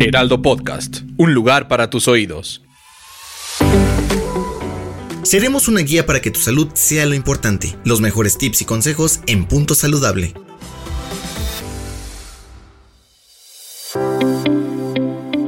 Heraldo Podcast, un lugar para tus oídos. Seremos una guía para que tu salud sea lo importante. Los mejores tips y consejos en Punto Saludable.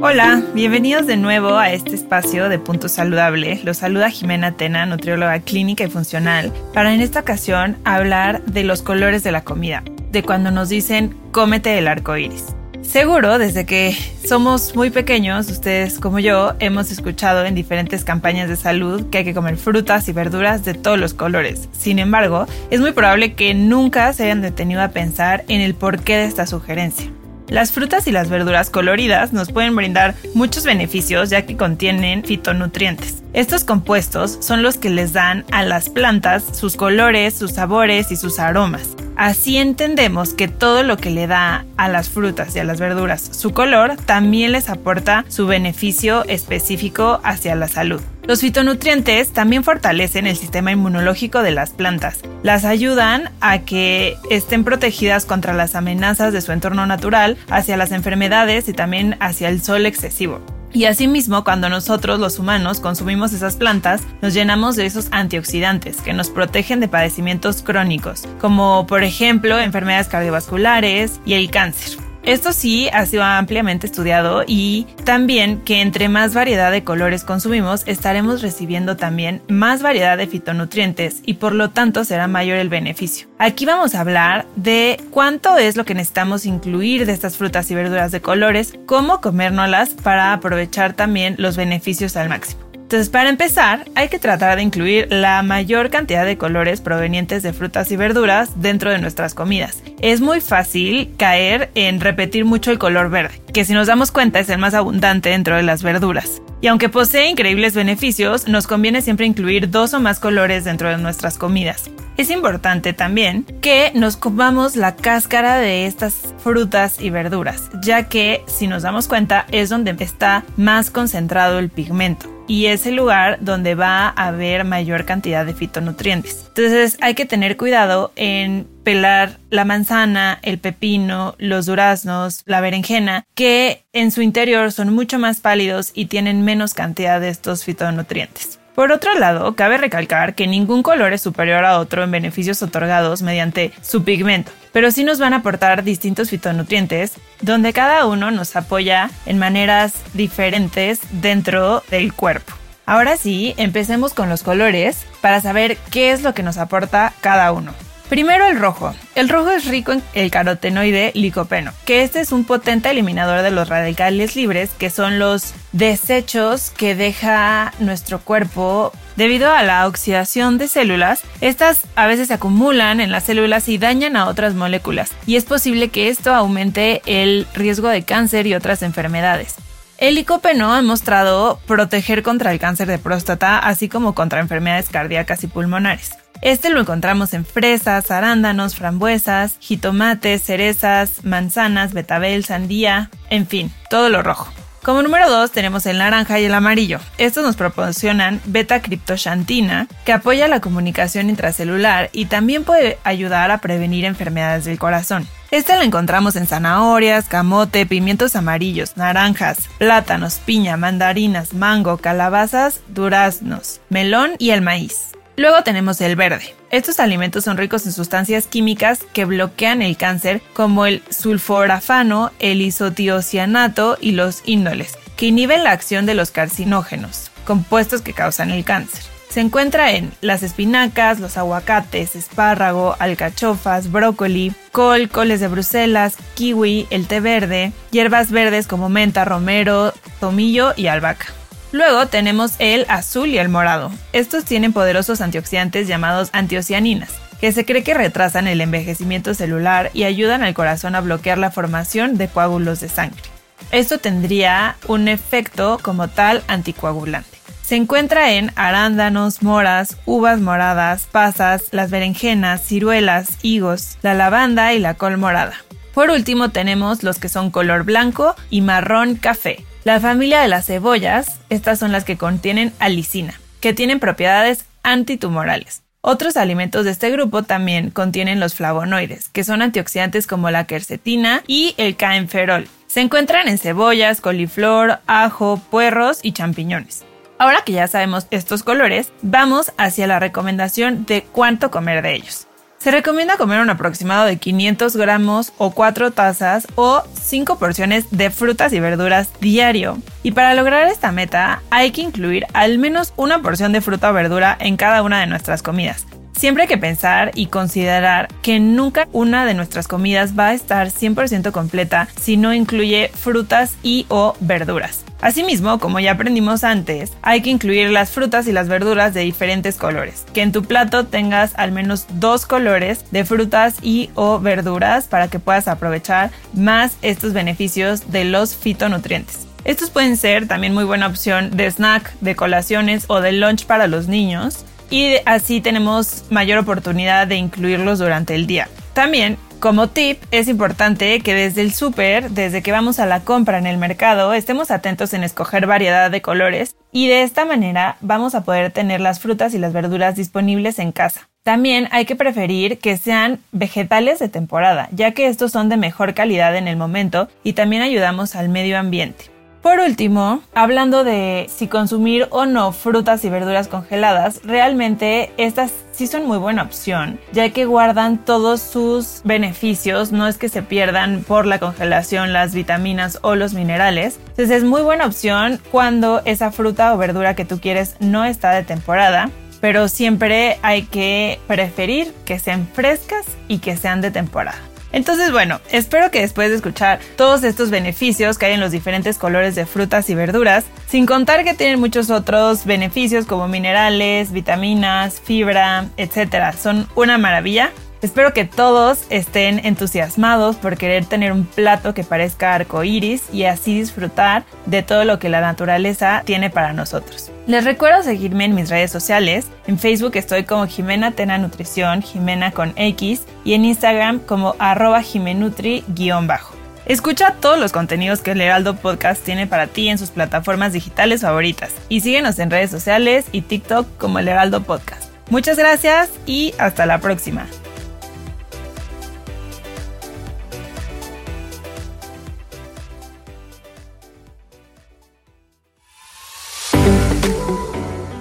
Hola, bienvenidos de nuevo a este espacio de Punto Saludable. Los saluda Jimena Tena, nutrióloga clínica y funcional, para en esta ocasión hablar de los colores de la comida, de cuando nos dicen cómete el arco iris. Seguro, desde que somos muy pequeños, ustedes como yo, hemos escuchado en diferentes campañas de salud que hay que comer frutas y verduras de todos los colores. Sin embargo, es muy probable que nunca se hayan detenido a pensar en el porqué de esta sugerencia. Las frutas y las verduras coloridas nos pueden brindar muchos beneficios ya que contienen fitonutrientes. Estos compuestos son los que les dan a las plantas sus colores, sus sabores y sus aromas. Así entendemos que todo lo que le da a las frutas y a las verduras su color también les aporta su beneficio específico hacia la salud. Los fitonutrientes también fortalecen el sistema inmunológico de las plantas. Las ayudan a que estén protegidas contra las amenazas de su entorno natural, hacia las enfermedades y también hacia el sol excesivo. Y asimismo, cuando nosotros los humanos consumimos esas plantas, nos llenamos de esos antioxidantes que nos protegen de padecimientos crónicos, como por ejemplo enfermedades cardiovasculares y el cáncer. Esto sí ha sido ampliamente estudiado y también que entre más variedad de colores consumimos estaremos recibiendo también más variedad de fitonutrientes y por lo tanto será mayor el beneficio. Aquí vamos a hablar de cuánto es lo que necesitamos incluir de estas frutas y verduras de colores, cómo comérnoslas para aprovechar también los beneficios al máximo. Entonces, para empezar, hay que tratar de incluir la mayor cantidad de colores provenientes de frutas y verduras dentro de nuestras comidas. Es muy fácil caer en repetir mucho el color verde, que si nos damos cuenta es el más abundante dentro de las verduras. Y aunque posee increíbles beneficios, nos conviene siempre incluir dos o más colores dentro de nuestras comidas. Es importante también que nos comamos la cáscara de estas frutas y verduras, ya que si nos damos cuenta es donde está más concentrado el pigmento y es el lugar donde va a haber mayor cantidad de fitonutrientes. Entonces hay que tener cuidado en pelar la manzana, el pepino, los duraznos, la berenjena, que en su interior son mucho más pálidos y tienen menos cantidad de estos fitonutrientes. Por otro lado, cabe recalcar que ningún color es superior a otro en beneficios otorgados mediante su pigmento, pero sí nos van a aportar distintos fitonutrientes, donde cada uno nos apoya en maneras diferentes dentro del cuerpo. Ahora sí, empecemos con los colores para saber qué es lo que nos aporta cada uno. Primero el rojo. El rojo es rico en el carotenoide licopeno, que este es un potente eliminador de los radicales libres, que son los desechos que deja nuestro cuerpo debido a la oxidación de células. Estas a veces se acumulan en las células y dañan a otras moléculas, y es posible que esto aumente el riesgo de cáncer y otras enfermedades. El licopeno ha mostrado proteger contra el cáncer de próstata, así como contra enfermedades cardíacas y pulmonares. Este lo encontramos en fresas, arándanos, frambuesas, jitomates, cerezas, manzanas, betabel, sandía, en fin, todo lo rojo. Como número 2 tenemos el naranja y el amarillo. Estos nos proporcionan beta-criptoxantina, que apoya la comunicación intracelular y también puede ayudar a prevenir enfermedades del corazón. Este lo encontramos en zanahorias, camote, pimientos amarillos, naranjas, plátanos, piña, mandarinas, mango, calabazas, duraznos, melón y el maíz. Luego tenemos el verde. Estos alimentos son ricos en sustancias químicas que bloquean el cáncer como el sulforafano, el isotiocianato y los índoles, que inhiben la acción de los carcinógenos, compuestos que causan el cáncer. Se encuentra en las espinacas, los aguacates, espárrago, alcachofas, brócoli, col, coles de Bruselas, kiwi, el té verde, hierbas verdes como menta, romero, tomillo y albahaca. Luego tenemos el azul y el morado. Estos tienen poderosos antioxidantes llamados antiocianinas, que se cree que retrasan el envejecimiento celular y ayudan al corazón a bloquear la formación de coágulos de sangre. Esto tendría un efecto como tal anticoagulante. Se encuentra en arándanos, moras, uvas moradas, pasas, las berenjenas, ciruelas, higos, la lavanda y la col morada. Por último tenemos los que son color blanco y marrón café. La familia de las cebollas, estas son las que contienen alicina, que tienen propiedades antitumorales. Otros alimentos de este grupo también contienen los flavonoides, que son antioxidantes como la quercetina y el caenferol. Se encuentran en cebollas, coliflor, ajo, puerros y champiñones. Ahora que ya sabemos estos colores, vamos hacia la recomendación de cuánto comer de ellos. Se recomienda comer un aproximado de 500 gramos o 4 tazas o 5 porciones de frutas y verduras diario. Y para lograr esta meta hay que incluir al menos una porción de fruta o verdura en cada una de nuestras comidas. Siempre hay que pensar y considerar que nunca una de nuestras comidas va a estar 100% completa si no incluye frutas y o verduras. Asimismo, como ya aprendimos antes, hay que incluir las frutas y las verduras de diferentes colores. Que en tu plato tengas al menos dos colores de frutas y o verduras para que puedas aprovechar más estos beneficios de los fitonutrientes. Estos pueden ser también muy buena opción de snack, de colaciones o de lunch para los niños y así tenemos mayor oportunidad de incluirlos durante el día. También como tip, es importante que desde el súper, desde que vamos a la compra en el mercado, estemos atentos en escoger variedad de colores y de esta manera vamos a poder tener las frutas y las verduras disponibles en casa. También hay que preferir que sean vegetales de temporada, ya que estos son de mejor calidad en el momento y también ayudamos al medio ambiente. Por último, hablando de si consumir o no frutas y verduras congeladas, realmente estas sí son muy buena opción, ya que guardan todos sus beneficios, no es que se pierdan por la congelación las vitaminas o los minerales. Entonces es muy buena opción cuando esa fruta o verdura que tú quieres no está de temporada pero siempre hay que preferir que sean frescas y que sean de temporada. Entonces, bueno, espero que después de escuchar todos estos beneficios que hay en los diferentes colores de frutas y verduras, sin contar que tienen muchos otros beneficios como minerales, vitaminas, fibra, etc. Son una maravilla. Espero que todos estén entusiasmados por querer tener un plato que parezca arcoíris y así disfrutar de todo lo que la naturaleza tiene para nosotros. Les recuerdo seguirme en mis redes sociales. En Facebook estoy como Jimena Tena Nutrición, Jimena con X, y en Instagram como arroba jimenutri-bajo. Escucha todos los contenidos que el Heraldo Podcast tiene para ti en sus plataformas digitales favoritas y síguenos en redes sociales y TikTok como el Heraldo Podcast. Muchas gracias y hasta la próxima.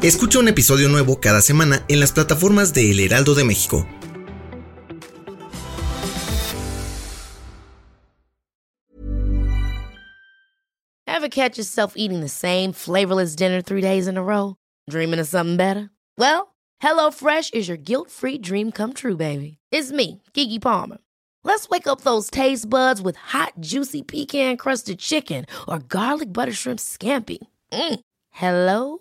Escucha un episodio nuevo cada semana en las plataformas de El Heraldo de México. Ever catch yourself eating the same flavorless dinner three days in a row? Dreaming of something better? Well, HelloFresh is your guilt-free dream come true, baby. It's me, Kiki Palmer. Let's wake up those taste buds with hot, juicy pecan-crusted chicken or garlic butter shrimp scampi. Mm. Hello